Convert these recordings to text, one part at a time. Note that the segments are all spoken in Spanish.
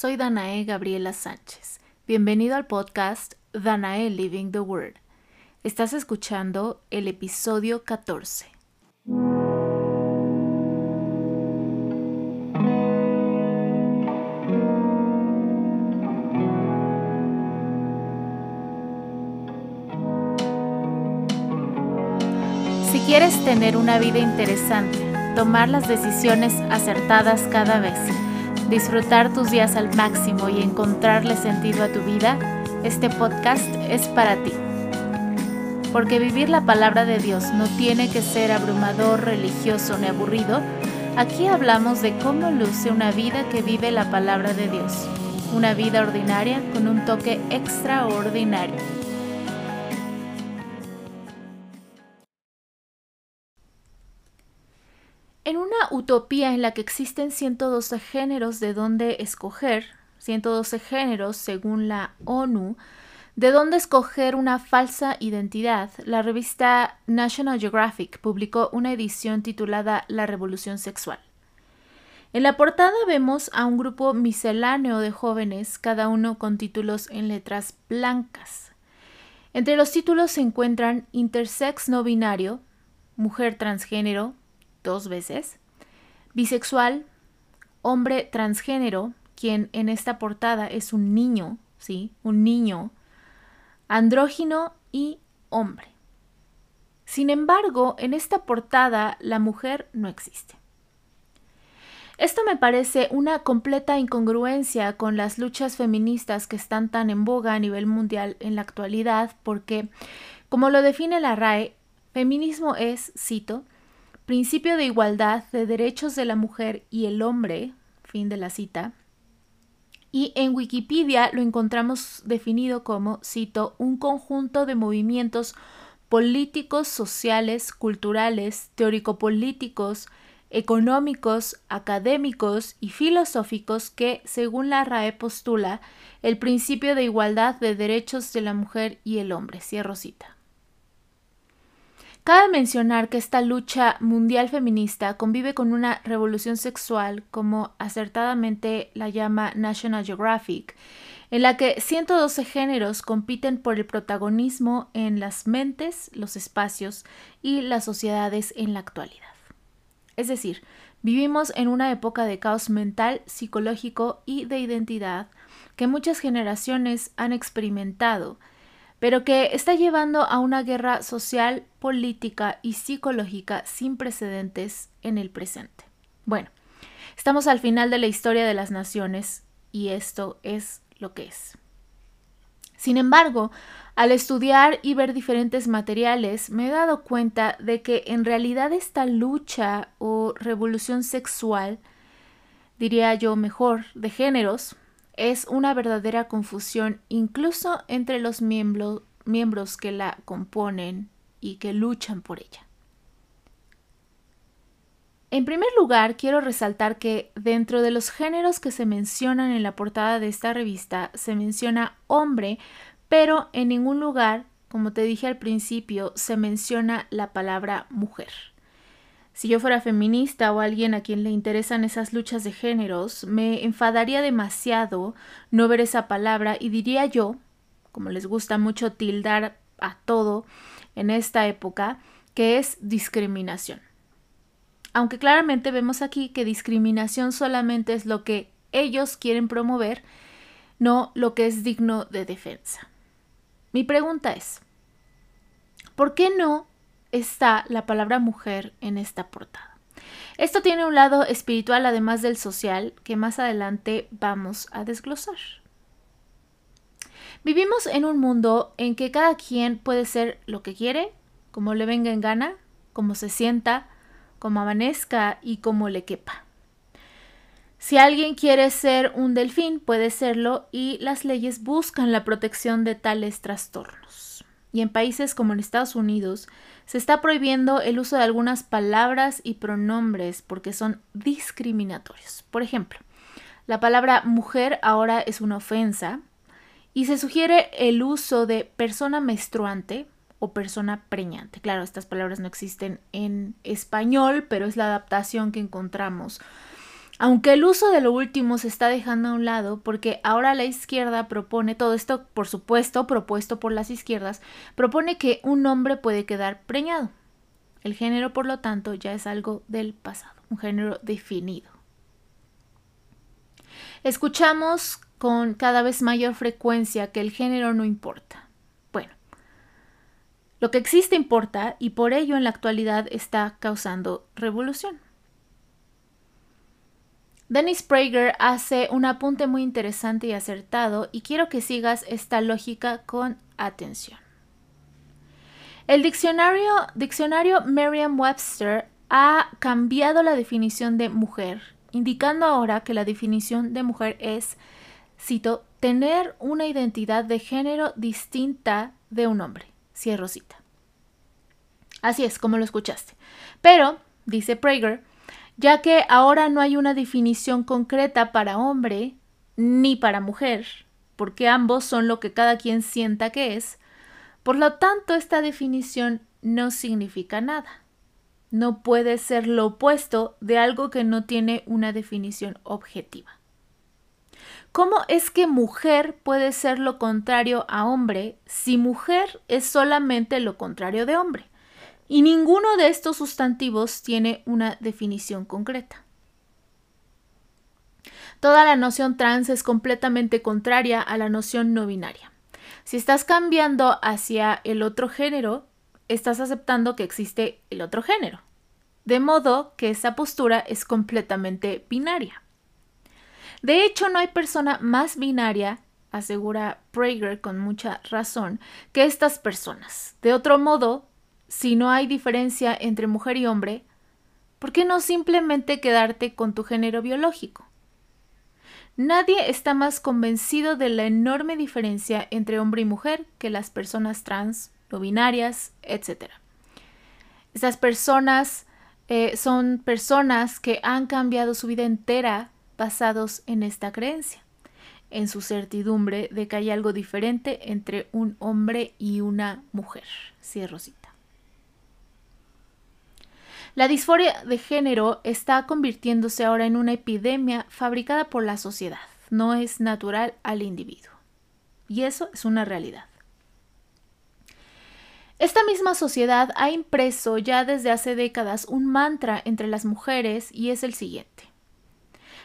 soy Danae Gabriela Sánchez. Bienvenido al podcast Danae Living the Word. Estás escuchando el episodio 14. Si quieres tener una vida interesante, tomar las decisiones acertadas cada vez, disfrutar tus días al máximo y encontrarle sentido a tu vida, este podcast es para ti. Porque vivir la palabra de Dios no tiene que ser abrumador, religioso ni aburrido. Aquí hablamos de cómo luce una vida que vive la palabra de Dios. Una vida ordinaria con un toque extraordinario. En una utopía en la que existen 112 géneros de dónde escoger, 112 géneros según la ONU, de dónde escoger una falsa identidad, la revista National Geographic publicó una edición titulada La Revolución Sexual. En la portada vemos a un grupo misceláneo de jóvenes, cada uno con títulos en letras blancas. Entre los títulos se encuentran intersex no binario, mujer transgénero, dos veces, bisexual, hombre transgénero, quien en esta portada es un niño, ¿sí? Un niño, andrógino y hombre. Sin embargo, en esta portada la mujer no existe. Esto me parece una completa incongruencia con las luchas feministas que están tan en boga a nivel mundial en la actualidad porque, como lo define la RAE, feminismo es, cito, principio de igualdad de derechos de la mujer y el hombre, fin de la cita. Y en Wikipedia lo encontramos definido como, cito, un conjunto de movimientos políticos, sociales, culturales, teórico-políticos, económicos, académicos y filosóficos que, según la RAE, postula el principio de igualdad de derechos de la mujer y el hombre. Cierro cita. Cabe mencionar que esta lucha mundial feminista convive con una revolución sexual, como acertadamente la llama National Geographic, en la que 112 géneros compiten por el protagonismo en las mentes, los espacios y las sociedades en la actualidad. Es decir, vivimos en una época de caos mental, psicológico y de identidad que muchas generaciones han experimentado, pero que está llevando a una guerra social, política y psicológica sin precedentes en el presente. Bueno, estamos al final de la historia de las naciones y esto es lo que es. Sin embargo, al estudiar y ver diferentes materiales, me he dado cuenta de que en realidad esta lucha o revolución sexual, diría yo mejor, de géneros, es una verdadera confusión incluso entre los miembros que la componen y que luchan por ella. En primer lugar, quiero resaltar que dentro de los géneros que se mencionan en la portada de esta revista se menciona hombre, pero en ningún lugar, como te dije al principio, se menciona la palabra mujer. Si yo fuera feminista o alguien a quien le interesan esas luchas de géneros, me enfadaría demasiado no ver esa palabra y diría yo, como les gusta mucho tildar a todo en esta época, que es discriminación. Aunque claramente vemos aquí que discriminación solamente es lo que ellos quieren promover, no lo que es digno de defensa. Mi pregunta es, ¿por qué no está la palabra mujer en esta portada. Esto tiene un lado espiritual además del social que más adelante vamos a desglosar. Vivimos en un mundo en que cada quien puede ser lo que quiere, como le venga en gana, como se sienta, como amanezca y como le quepa. Si alguien quiere ser un delfín, puede serlo y las leyes buscan la protección de tales trastornos. Y en países como en Estados Unidos, se está prohibiendo el uso de algunas palabras y pronombres porque son discriminatorios. Por ejemplo, la palabra mujer ahora es una ofensa y se sugiere el uso de persona menstruante o persona preñante. Claro, estas palabras no existen en español, pero es la adaptación que encontramos Aunque el uso de lo último se está dejando a un lado porque ahora la izquierda propone, todo esto por supuesto propuesto por las izquierdas, propone que un hombre puede quedar preñado. El género, por lo tanto, ya es algo del pasado, un género definido. Escuchamos con cada vez mayor frecuencia que el género no importa. Bueno, lo que existe importa y por ello en la actualidad está causando revolución. Dennis Prager hace un apunte muy interesante y acertado y quiero que sigas esta lógica con atención. El diccionario, diccionario Merriam-Webster ha cambiado la definición de mujer, indicando ahora que la definición de mujer es, cito, tener una identidad de género distinta de un hombre. Cierro cita. Así es, como lo escuchaste. Pero, dice Prager, ya que ahora no hay una definición concreta para hombre ni para mujer, porque ambos son lo que cada quien sienta que es, por lo tanto esta definición no significa nada. No puede ser lo opuesto de algo que no tiene una definición objetiva. ¿Cómo es que mujer puede ser lo contrario a hombre si mujer es solamente lo contrario de hombre? Y ninguno de estos sustantivos tiene una definición concreta. Toda la noción trans es completamente contraria a la noción no binaria. Si estás cambiando hacia el otro género, estás aceptando que existe el otro género. De modo que esa postura es completamente binaria. De hecho, no hay persona más binaria, asegura Prager con mucha razón, que estas personas. De otro modo, si no hay diferencia entre mujer y hombre, ¿por qué no simplemente quedarte con tu género biológico? Nadie está más convencido de la enorme diferencia entre hombre y mujer que las personas trans, no binarias, etc. Estas personas eh, son personas que han cambiado su vida entera basados en esta creencia, en su certidumbre de que hay algo diferente entre un hombre y una mujer. Cierro cita. La disforia de género está convirtiéndose ahora en una epidemia fabricada por la sociedad. No es natural al individuo. Y eso es una realidad. Esta misma sociedad ha impreso ya desde hace décadas un mantra entre las mujeres y es el siguiente.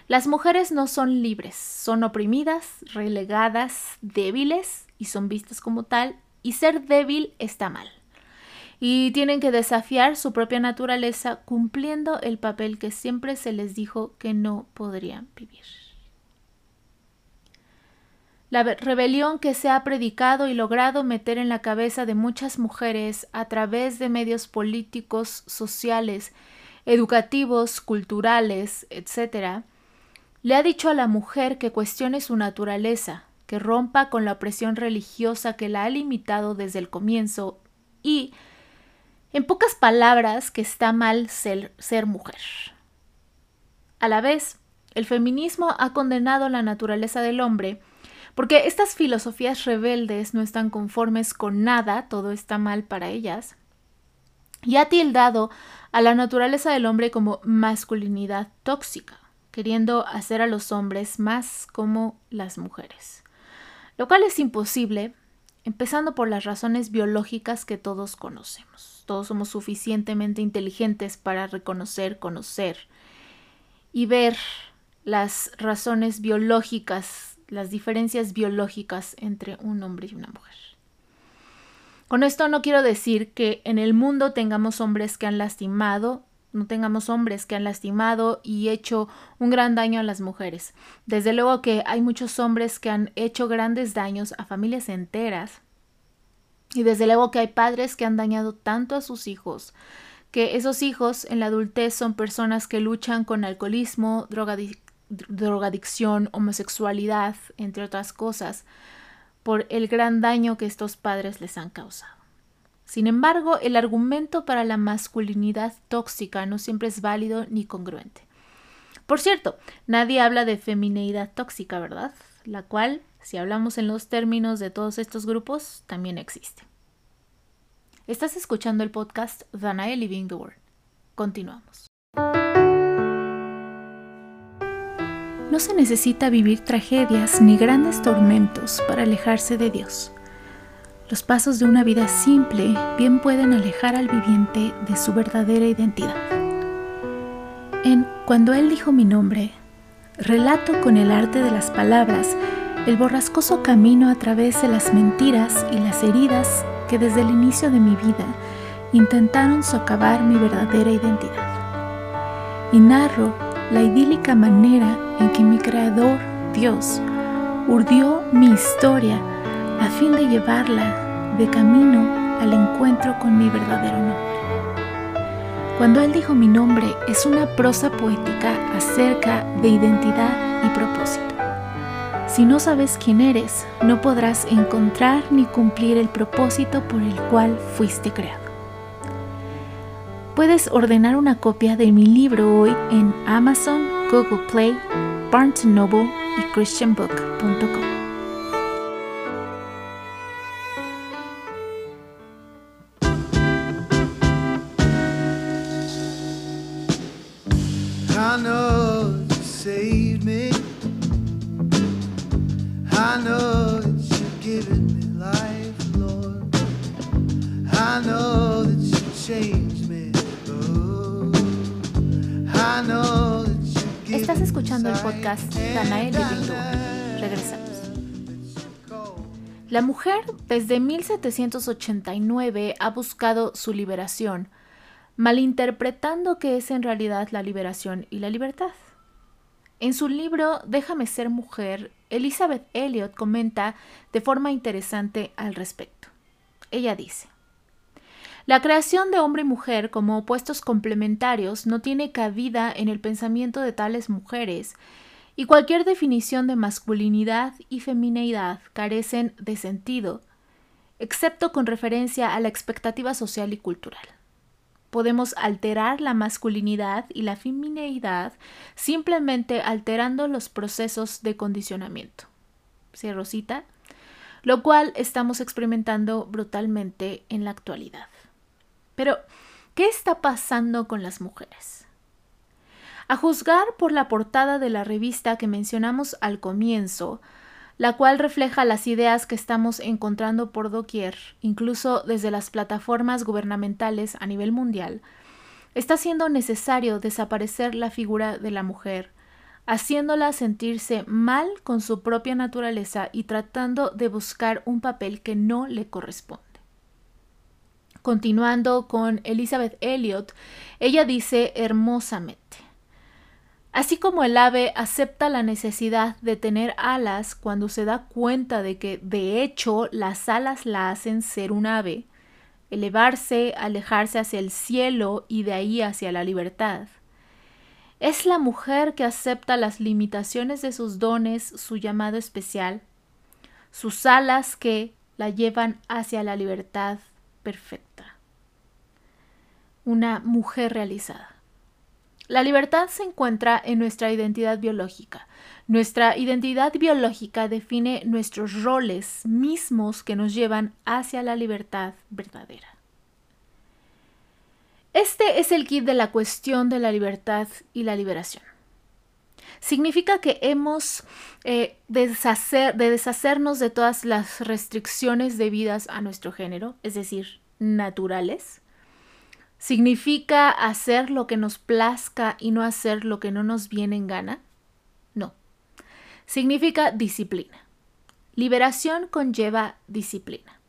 Las mujeres no son libres, son oprimidas, relegadas, débiles y son vistas como tal, y ser débil está mal y tienen que desafiar su propia naturaleza cumpliendo el papel que siempre se les dijo que no podrían vivir. La rebelión que se ha predicado y logrado meter en la cabeza de muchas mujeres a través de medios políticos, sociales, educativos, culturales, etc., le ha dicho a la mujer que cuestione su naturaleza, que rompa con la opresión religiosa que la ha limitado desde el comienzo y en pocas palabras, que está mal ser, ser mujer. A la vez, el feminismo ha condenado la naturaleza del hombre porque estas filosofías rebeldes no están conformes con nada, todo está mal para ellas, y ha tildado a la naturaleza del hombre como masculinidad tóxica, queriendo hacer a los hombres más como las mujeres, lo cual es imposible, empezando por las razones biológicas que todos conocemos todos somos suficientemente inteligentes para reconocer, conocer y ver las razones biológicas, las diferencias biológicas entre un hombre y una mujer. Con esto no quiero decir que en el mundo tengamos hombres que han lastimado, no tengamos hombres que han lastimado y hecho un gran daño a las mujeres. Desde luego que hay muchos hombres que han hecho grandes daños a familias enteras y desde luego que hay padres que han dañado tanto a sus hijos, que esos hijos en la adultez son personas que luchan con alcoholismo, drogadicción, homosexualidad, entre otras cosas, por el gran daño que estos padres les han causado. Sin embargo, el argumento para la masculinidad tóxica no siempre es válido ni congruente. Por cierto, nadie habla de femineidad tóxica, ¿verdad? La cual si hablamos en los términos de todos estos grupos, también existe. Estás escuchando el podcast Danae Living the World. Continuamos. No se necesita vivir tragedias ni grandes tormentos para alejarse de Dios. Los pasos de una vida simple bien pueden alejar al viviente de su verdadera identidad. En Cuando Él dijo mi nombre, relato con el arte de las palabras el borrascoso camino a través de las mentiras y las heridas que desde el inicio de mi vida intentaron socavar mi verdadera identidad. Y narro la idílica manera en que mi Creador, Dios, urdió mi historia a fin de llevarla de camino al encuentro con mi verdadero nombre. Cuando Él dijo mi nombre es una prosa poética acerca de identidad y propósito. Si no sabes quién eres, no podrás encontrar ni cumplir el propósito por el cual fuiste creado. Puedes ordenar una copia de mi libro hoy en Amazon, Google Play, Barnes Noble y christianbook.com. La mujer desde 1789 ha buscado su liberación, malinterpretando que es en realidad la liberación y la libertad. En su libro Déjame ser mujer, Elizabeth Elliot comenta de forma interesante al respecto. Ella dice, la creación de hombre y mujer como opuestos complementarios no tiene cabida en el pensamiento de tales mujeres, y cualquier definición de masculinidad y femineidad carecen de sentido, excepto con referencia a la expectativa social y cultural. Podemos alterar la masculinidad y la femineidad simplemente alterando los procesos de condicionamiento. Cierro cita. Lo cual estamos experimentando brutalmente en la actualidad. Pero, ¿qué está pasando con las mujeres? A juzgar por la portada de la revista que mencionamos al comienzo, la cual refleja las ideas que estamos encontrando por doquier, incluso desde las plataformas gubernamentales a nivel mundial, está siendo necesario desaparecer la figura de la mujer, haciéndola sentirse mal con su propia naturaleza y tratando de buscar un papel que no le corresponde. Continuando con Elizabeth Elliot, ella dice hermosamente, Así como el ave acepta la necesidad de tener alas cuando se da cuenta de que de hecho las alas la hacen ser un ave, elevarse, alejarse hacia el cielo y de ahí hacia la libertad. Es la mujer que acepta las limitaciones de sus dones, su llamado especial, sus alas que la llevan hacia la libertad perfecta. Una mujer realizada. La libertad se encuentra en nuestra identidad biológica. Nuestra identidad biológica define nuestros roles mismos que nos llevan hacia la libertad verdadera. Este es el kit de la cuestión de la libertad y la liberación. Significa que hemos eh, de deshacernos de todas las restricciones debidas a nuestro género, es decir, naturales. Significa hacer lo que nos plazca y no hacer lo que no nos viene en gana. No. Significa disciplina. Liberación conlleva disciplina.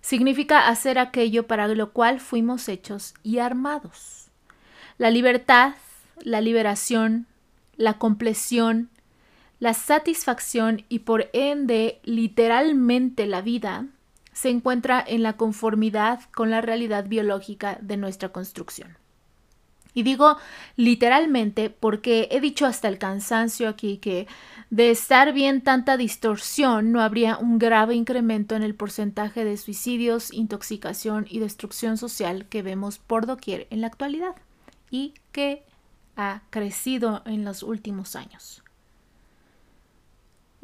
Significa hacer aquello para lo cual fuimos hechos y armados. La libertad, la liberación, la compleción, la satisfacción y por ende literalmente la vida se encuentra en la conformidad con la realidad biológica de nuestra construcción. Y digo literalmente porque he dicho hasta el cansancio aquí que de estar bien tanta distorsión no habría un grave incremento en el porcentaje de suicidios, intoxicación y destrucción social que vemos por doquier en la actualidad y que ha crecido en los últimos años.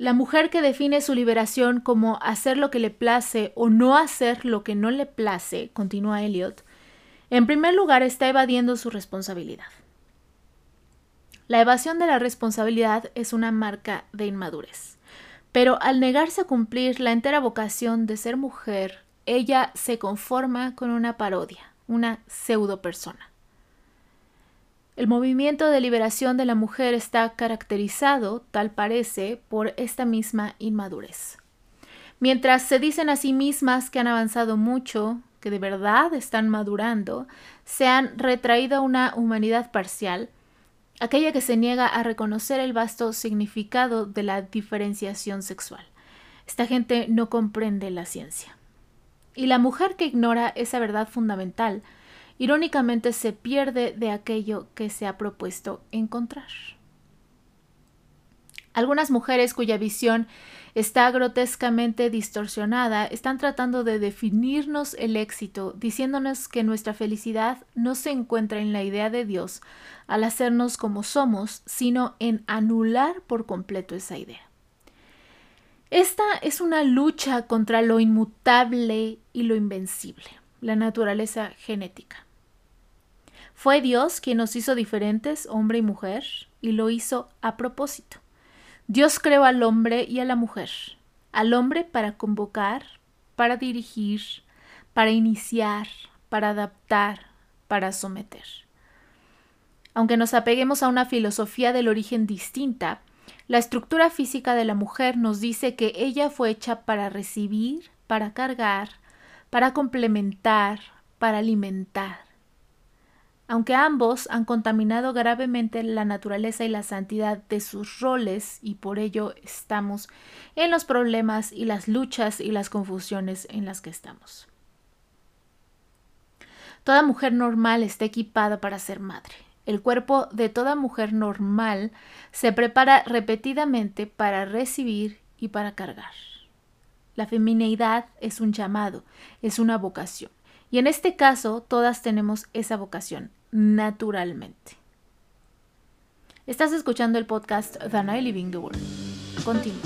La mujer que define su liberación como hacer lo que le place o no hacer lo que no le place, continúa Eliot, en primer lugar está evadiendo su responsabilidad. La evasión de la responsabilidad es una marca de inmadurez. Pero al negarse a cumplir la entera vocación de ser mujer, ella se conforma con una parodia, una pseudo persona. El movimiento de liberación de la mujer está caracterizado, tal parece, por esta misma inmadurez. Mientras se dicen a sí mismas que han avanzado mucho, que de verdad están madurando, se han retraído a una humanidad parcial, aquella que se niega a reconocer el vasto significado de la diferenciación sexual. Esta gente no comprende la ciencia. Y la mujer que ignora esa verdad fundamental, irónicamente se pierde de aquello que se ha propuesto encontrar. Algunas mujeres cuya visión está grotescamente distorsionada, están tratando de definirnos el éxito, diciéndonos que nuestra felicidad no se encuentra en la idea de Dios al hacernos como somos, sino en anular por completo esa idea. Esta es una lucha contra lo inmutable y lo invencible, la naturaleza genética. Fue Dios quien nos hizo diferentes, hombre y mujer, y lo hizo a propósito. Dios creó al hombre y a la mujer. Al hombre para convocar, para dirigir, para iniciar, para adaptar, para someter. Aunque nos apeguemos a una filosofía del origen distinta, la estructura física de la mujer nos dice que ella fue hecha para recibir, para cargar, para complementar, para alimentar aunque ambos han contaminado gravemente la naturaleza y la santidad de sus roles y por ello estamos en los problemas y las luchas y las confusiones en las que estamos. Toda mujer normal está equipada para ser madre. El cuerpo de toda mujer normal se prepara repetidamente para recibir y para cargar. La femineidad es un llamado, es una vocación. Y en este caso, todas tenemos esa vocación, naturalmente. Estás escuchando el podcast The Living the World. Continúa.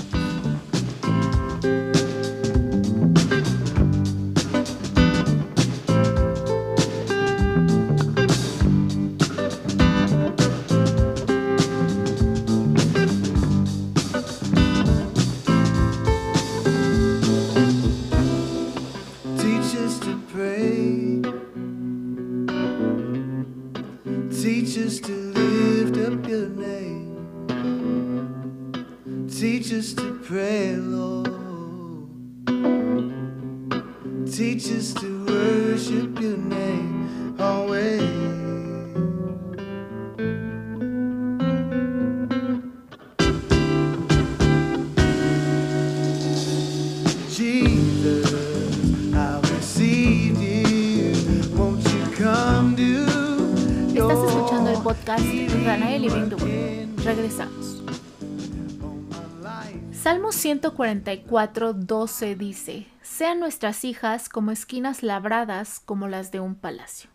Salmo 144, 12 dice, Sean nuestras hijas como esquinas labradas como las de un palacio.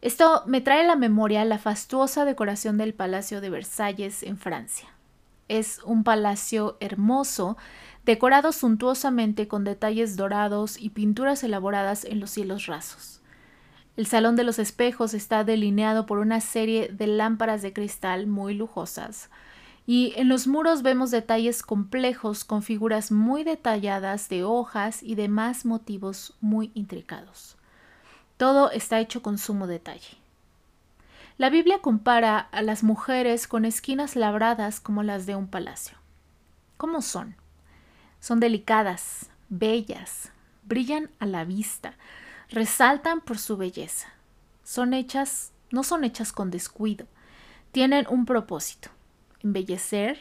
Esto me trae a la memoria la fastuosa decoración del Palacio de Versalles en Francia. Es un palacio hermoso, decorado suntuosamente con detalles dorados y pinturas elaboradas en los cielos rasos. El salón de los espejos está delineado por una serie de lámparas de cristal muy lujosas, y en los muros vemos detalles complejos con figuras muy detalladas de hojas y demás motivos muy intricados. Todo está hecho con sumo detalle. La Biblia compara a las mujeres con esquinas labradas como las de un palacio. ¿Cómo son? Son delicadas, bellas, brillan a la vista, resaltan por su belleza. Son hechas, no son hechas con descuido, tienen un propósito, embellecer,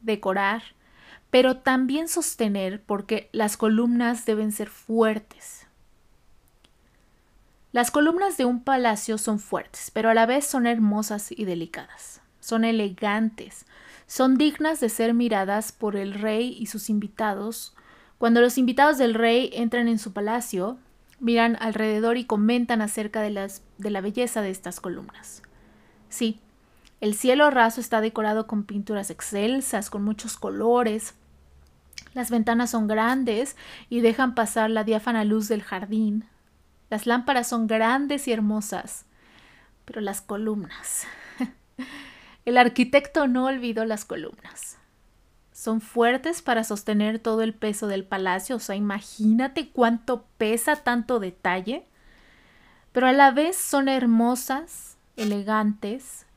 decorar, pero también sostener porque las columnas deben ser fuertes. Las columnas de un palacio son fuertes, pero a la vez son hermosas y delicadas. Son elegantes, son dignas de ser miradas por el rey y sus invitados. Cuando los invitados del rey entran en su palacio, miran alrededor y comentan acerca de, las, de la belleza de estas columnas. Sí, el cielo raso está decorado con pinturas excelsas, con muchos colores. Las ventanas son grandes y dejan pasar la diáfana luz del jardín. Las lámparas son grandes y hermosas, pero las columnas. El arquitecto no olvidó las columnas. Son fuertes para sostener todo el peso del palacio, o sea, imagínate cuánto pesa tanto detalle, pero a la vez son hermosas, elegantes,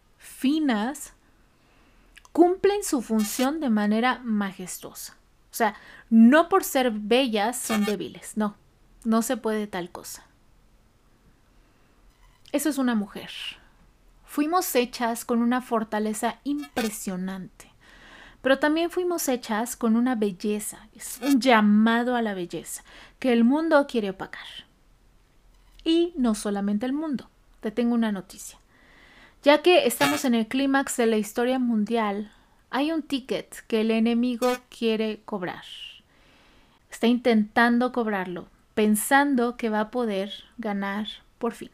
finas, cumplen su función de manera majestuosa. O sea, no por ser bellas son débiles, no, no se puede tal cosa. Eso es una mujer. Fuimos hechas con una fortaleza impresionante, pero también fuimos hechas con una belleza, es un llamado a la belleza que el mundo quiere opacar. Y no solamente el mundo, te tengo una noticia. Ya que estamos en el clímax de la historia mundial, hay un ticket que el enemigo quiere cobrar. Está intentando cobrarlo, pensando que va a poder ganar por fin.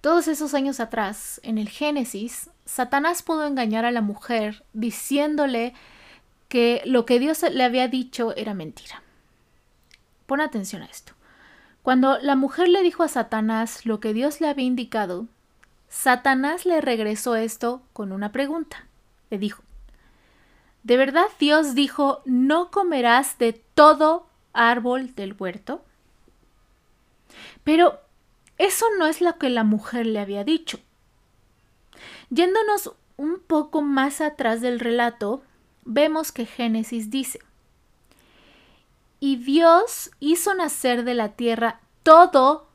Todos esos años atrás, en el Génesis, Satanás pudo engañar a la mujer diciéndole que lo que Dios le había dicho era mentira. Pon atención a esto. Cuando la mujer le dijo a Satanás lo que Dios le había indicado, Satanás le regresó esto con una pregunta. Le dijo, ¿de verdad Dios dijo, no comerás de todo árbol del huerto? Pero eso no es lo que la mujer le había dicho. Yéndonos un poco más atrás del relato, vemos que Génesis dice, y Dios hizo nacer de la tierra todo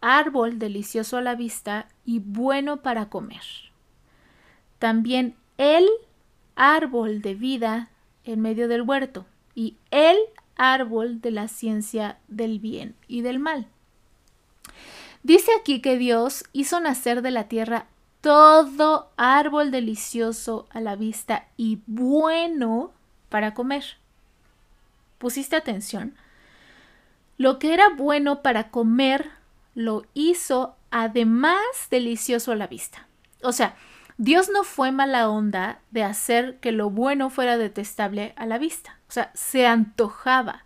árbol delicioso a la vista y bueno para comer. También el árbol de vida en medio del huerto y el árbol de la ciencia del bien y del mal. Dice aquí que Dios hizo nacer de la tierra todo árbol delicioso a la vista y bueno para comer. ¿Pusiste atención? Lo que era bueno para comer lo hizo además delicioso a la vista. O sea, Dios no fue mala onda de hacer que lo bueno fuera detestable a la vista. O sea, se antojaba.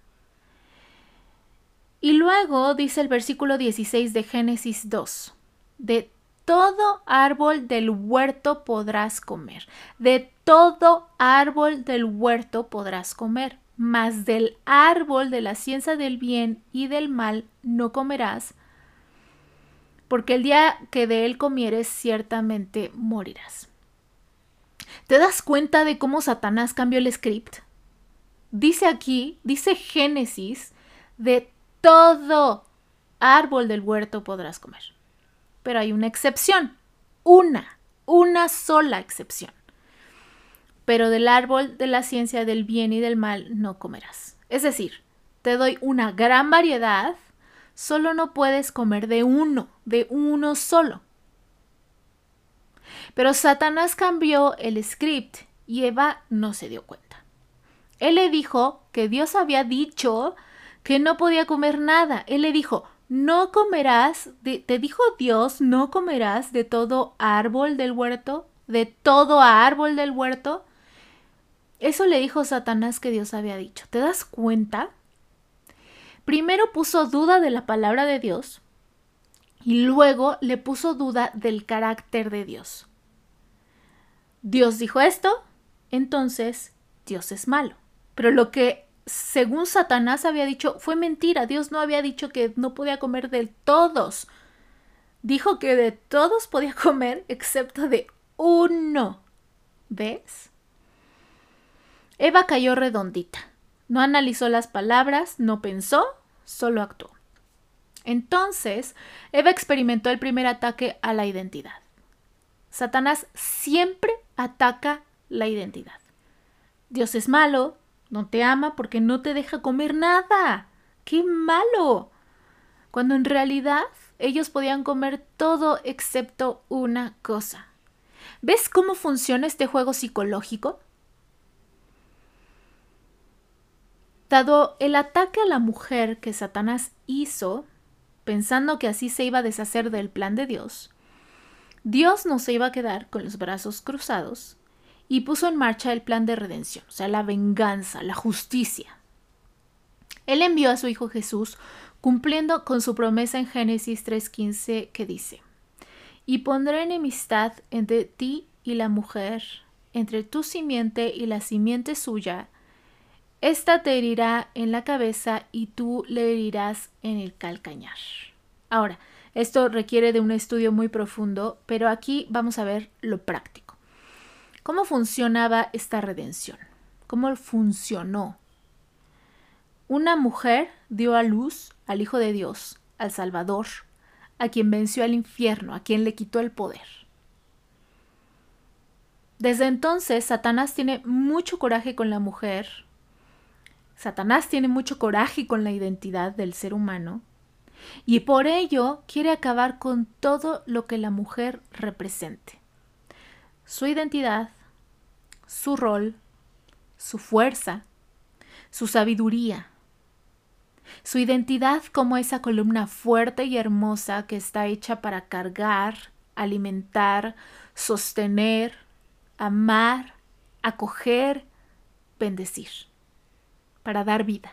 Y luego dice el versículo 16 de Génesis 2, de todo árbol del huerto podrás comer, de todo árbol del huerto podrás comer, mas del árbol de la ciencia del bien y del mal no comerás, porque el día que de él comieres ciertamente morirás. ¿Te das cuenta de cómo Satanás cambió el script? Dice aquí, dice Génesis, de todo árbol del huerto podrás comer. Pero hay una excepción, una, una sola excepción. Pero del árbol de la ciencia del bien y del mal no comerás. Es decir, te doy una gran variedad, solo no puedes comer de uno, de uno solo. Pero Satanás cambió el script y Eva no se dio cuenta. Él le dijo que Dios había dicho que no podía comer nada. Él le dijo, no comerás, te dijo Dios, no comerás de todo árbol del huerto, de todo árbol del huerto. Eso le dijo Satanás que Dios había dicho. ¿Te das cuenta? Primero puso duda de la palabra de Dios y luego le puso duda del carácter de Dios. Dios dijo esto, entonces Dios es malo. Pero lo que según Satanás había dicho, fue mentira. Dios no había dicho que no podía comer de todos. Dijo que de todos podía comer excepto de uno. ¿Ves? Eva cayó redondita. No analizó las palabras, no pensó, solo actuó. Entonces, Eva experimentó el primer ataque a la identidad. Satanás siempre ataca la identidad. Dios es malo, no te ama porque no te deja comer nada. ¡Qué malo! Cuando en realidad ellos podían comer todo excepto una cosa. ¿Ves cómo funciona este juego psicológico? Dado el ataque a la mujer que Satanás hizo, pensando que así se iba a deshacer del plan de Dios, Dios no se iba a quedar con los brazos cruzados y puso en marcha el plan de redención, o sea, la venganza, la justicia. Él envió a su Hijo Jesús cumpliendo con su promesa en Génesis 3.15 que dice, y pondré enemistad entre ti y la mujer, entre tu simiente y la simiente suya. Esta te herirá en la cabeza y tú le herirás en el calcañar. Ahora, esto requiere de un estudio muy profundo, pero aquí vamos a ver lo práctico. ¿Cómo funcionaba esta redención? ¿Cómo funcionó? Una mujer dio a luz al Hijo de Dios, al Salvador, a quien venció al infierno, a quien le quitó el poder. Desde entonces, Satanás tiene mucho coraje con la mujer. Satanás tiene mucho coraje con la identidad del ser humano. Y por ello quiere acabar con todo lo que la mujer represente. Su identidad, su rol, su fuerza, su sabiduría, su identidad como esa columna fuerte y hermosa que está hecha para cargar, alimentar, sostener, amar, acoger, bendecir, para dar vida.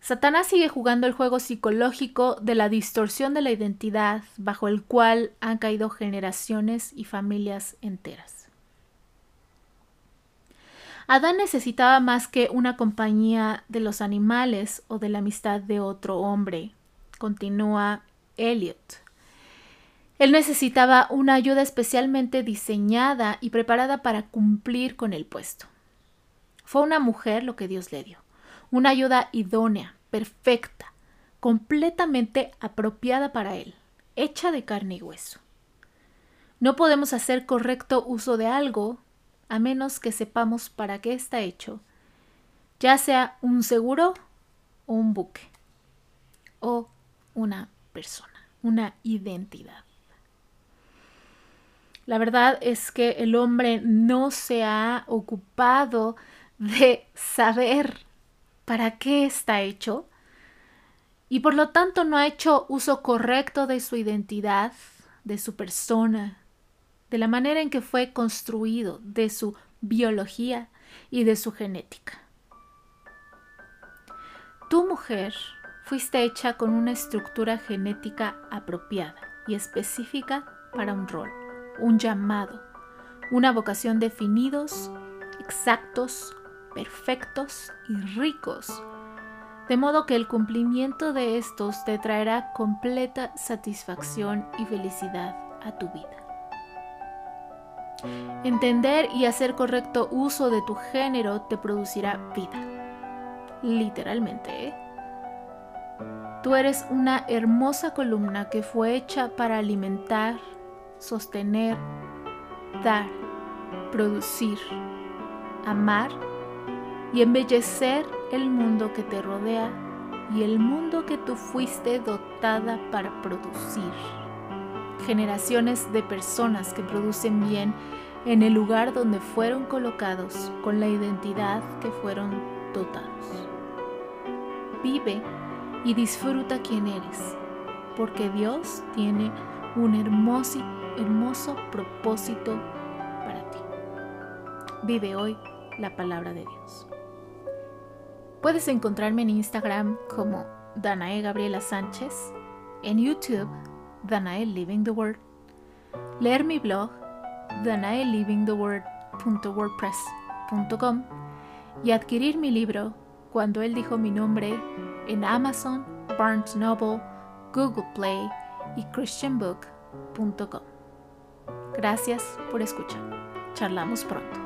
Satanás sigue jugando el juego psicológico de la distorsión de la identidad bajo el cual han caído generaciones y familias enteras. Adán necesitaba más que una compañía de los animales o de la amistad de otro hombre, continúa Eliot. Él necesitaba una ayuda especialmente diseñada y preparada para cumplir con el puesto. Fue una mujer lo que Dios le dio, una ayuda idónea, perfecta, completamente apropiada para él, hecha de carne y hueso. No podemos hacer correcto uso de algo a menos que sepamos para qué está hecho, ya sea un seguro o un buque, o una persona, una identidad. La verdad es que el hombre no se ha ocupado de saber para qué está hecho y por lo tanto no ha hecho uso correcto de su identidad, de su persona, de la manera en que fue construido, de su biología y de su genética. Tu mujer fuiste hecha con una estructura genética apropiada y específica para un rol, un llamado, una vocación definidos, exactos, perfectos y ricos, de modo que el cumplimiento de estos te traerá completa satisfacción y felicidad a tu vida. Entender y hacer correcto uso de tu género te producirá vida. Literalmente, ¿eh? Tú eres una hermosa columna que fue hecha para alimentar, sostener, dar, producir, amar y embellecer el mundo que te rodea y el mundo que tú fuiste dotada para producir generaciones de personas que producen bien en el lugar donde fueron colocados con la identidad que fueron dotados. Vive y disfruta quien eres, porque Dios tiene un hermoso, hermoso propósito para ti. Vive hoy la palabra de Dios. Puedes encontrarme en Instagram como Danae Gabriela Sánchez, en YouTube Danae Living the Word, leer mi blog danaelivingtheword.wordpress.com y adquirir mi libro Cuando Él dijo mi nombre en Amazon, Barnes Noble, Google Play y christianbook.com. Gracias por escuchar. Charlamos pronto.